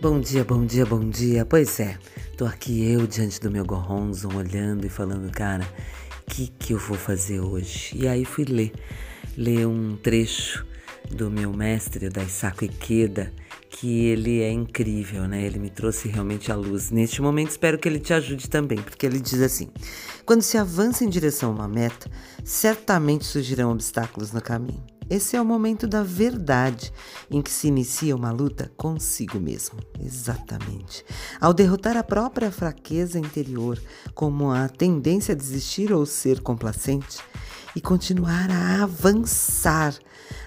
Bom dia, bom dia, bom dia. Pois é, tô aqui eu diante do meu Goronzon olhando e falando, cara, o que que eu vou fazer hoje? E aí fui ler, ler um trecho do meu mestre, da Isako Ikeda, que ele é incrível, né? Ele me trouxe realmente a luz. Neste momento, espero que ele te ajude também, porque ele diz assim: quando se avança em direção a uma meta, certamente surgirão obstáculos no caminho. Esse é o momento da verdade em que se inicia uma luta consigo mesmo. Exatamente. Ao derrotar a própria fraqueza interior, como a tendência a desistir ou ser complacente, e continuar a avançar,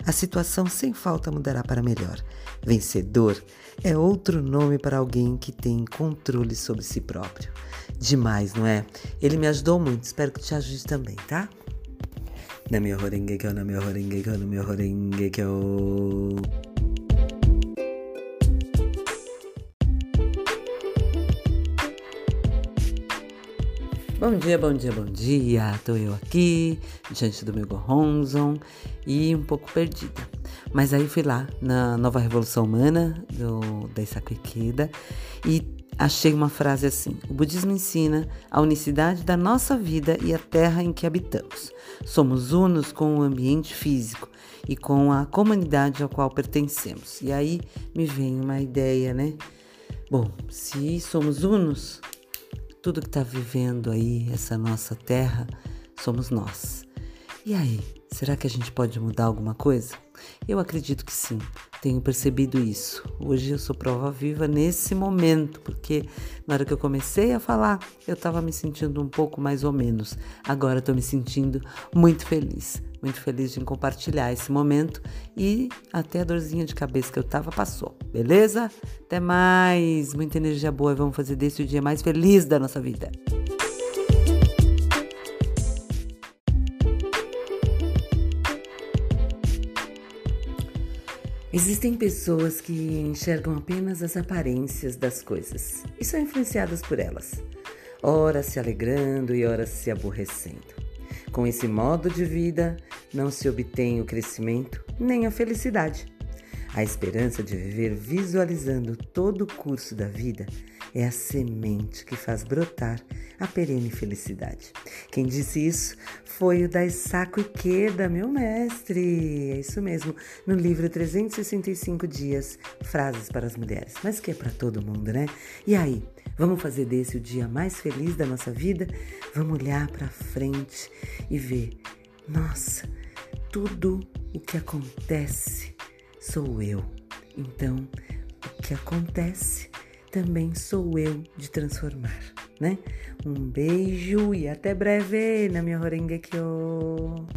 a situação sem falta mudará para melhor. Vencedor é outro nome para alguém que tem controle sobre si próprio. Demais, não é? Ele me ajudou muito, espero que te ajude também, tá? Namyo Horengekyo, Namyo Horengekyo, Namyo Horengekyo. Bom dia, bom dia, bom dia. Tô eu aqui, diante do meu Goronzon e um pouco perdida. Mas aí fui lá na Nova Revolução Humana do Daisaku Ikeda e achei uma frase assim: O budismo ensina a unicidade da nossa vida e a terra em que habitamos. Somos unos com o ambiente físico e com a comunidade ao qual pertencemos. E aí me vem uma ideia, né? Bom, se somos unos, tudo que está vivendo aí, essa nossa terra, somos nós. E aí, será que a gente pode mudar alguma coisa? Eu acredito que sim, tenho percebido isso. Hoje eu sou prova viva nesse momento, porque na hora que eu comecei a falar, eu estava me sentindo um pouco mais ou menos. Agora estou me sentindo muito feliz, muito feliz de compartilhar esse momento e até a dorzinha de cabeça que eu tava passou, beleza? Até mais, muita energia boa e vamos fazer desse o dia mais feliz da nossa vida. Existem pessoas que enxergam apenas as aparências das coisas e são influenciadas por elas, ora se alegrando e ora se aborrecendo. Com esse modo de vida, não se obtém o crescimento nem a felicidade. A esperança de viver visualizando todo o curso da vida é a semente que faz brotar a perene felicidade. Quem disse isso foi o Daisaku Ikeda, meu mestre. É isso mesmo, no livro 365 Dias, Frases para as Mulheres. Mas que é para todo mundo, né? E aí, vamos fazer desse o dia mais feliz da nossa vida? Vamos olhar para frente e ver, nossa, tudo o que acontece sou eu. Então, o que acontece também sou eu de transformar, né? Um beijo e até breve na minha Horengekyo!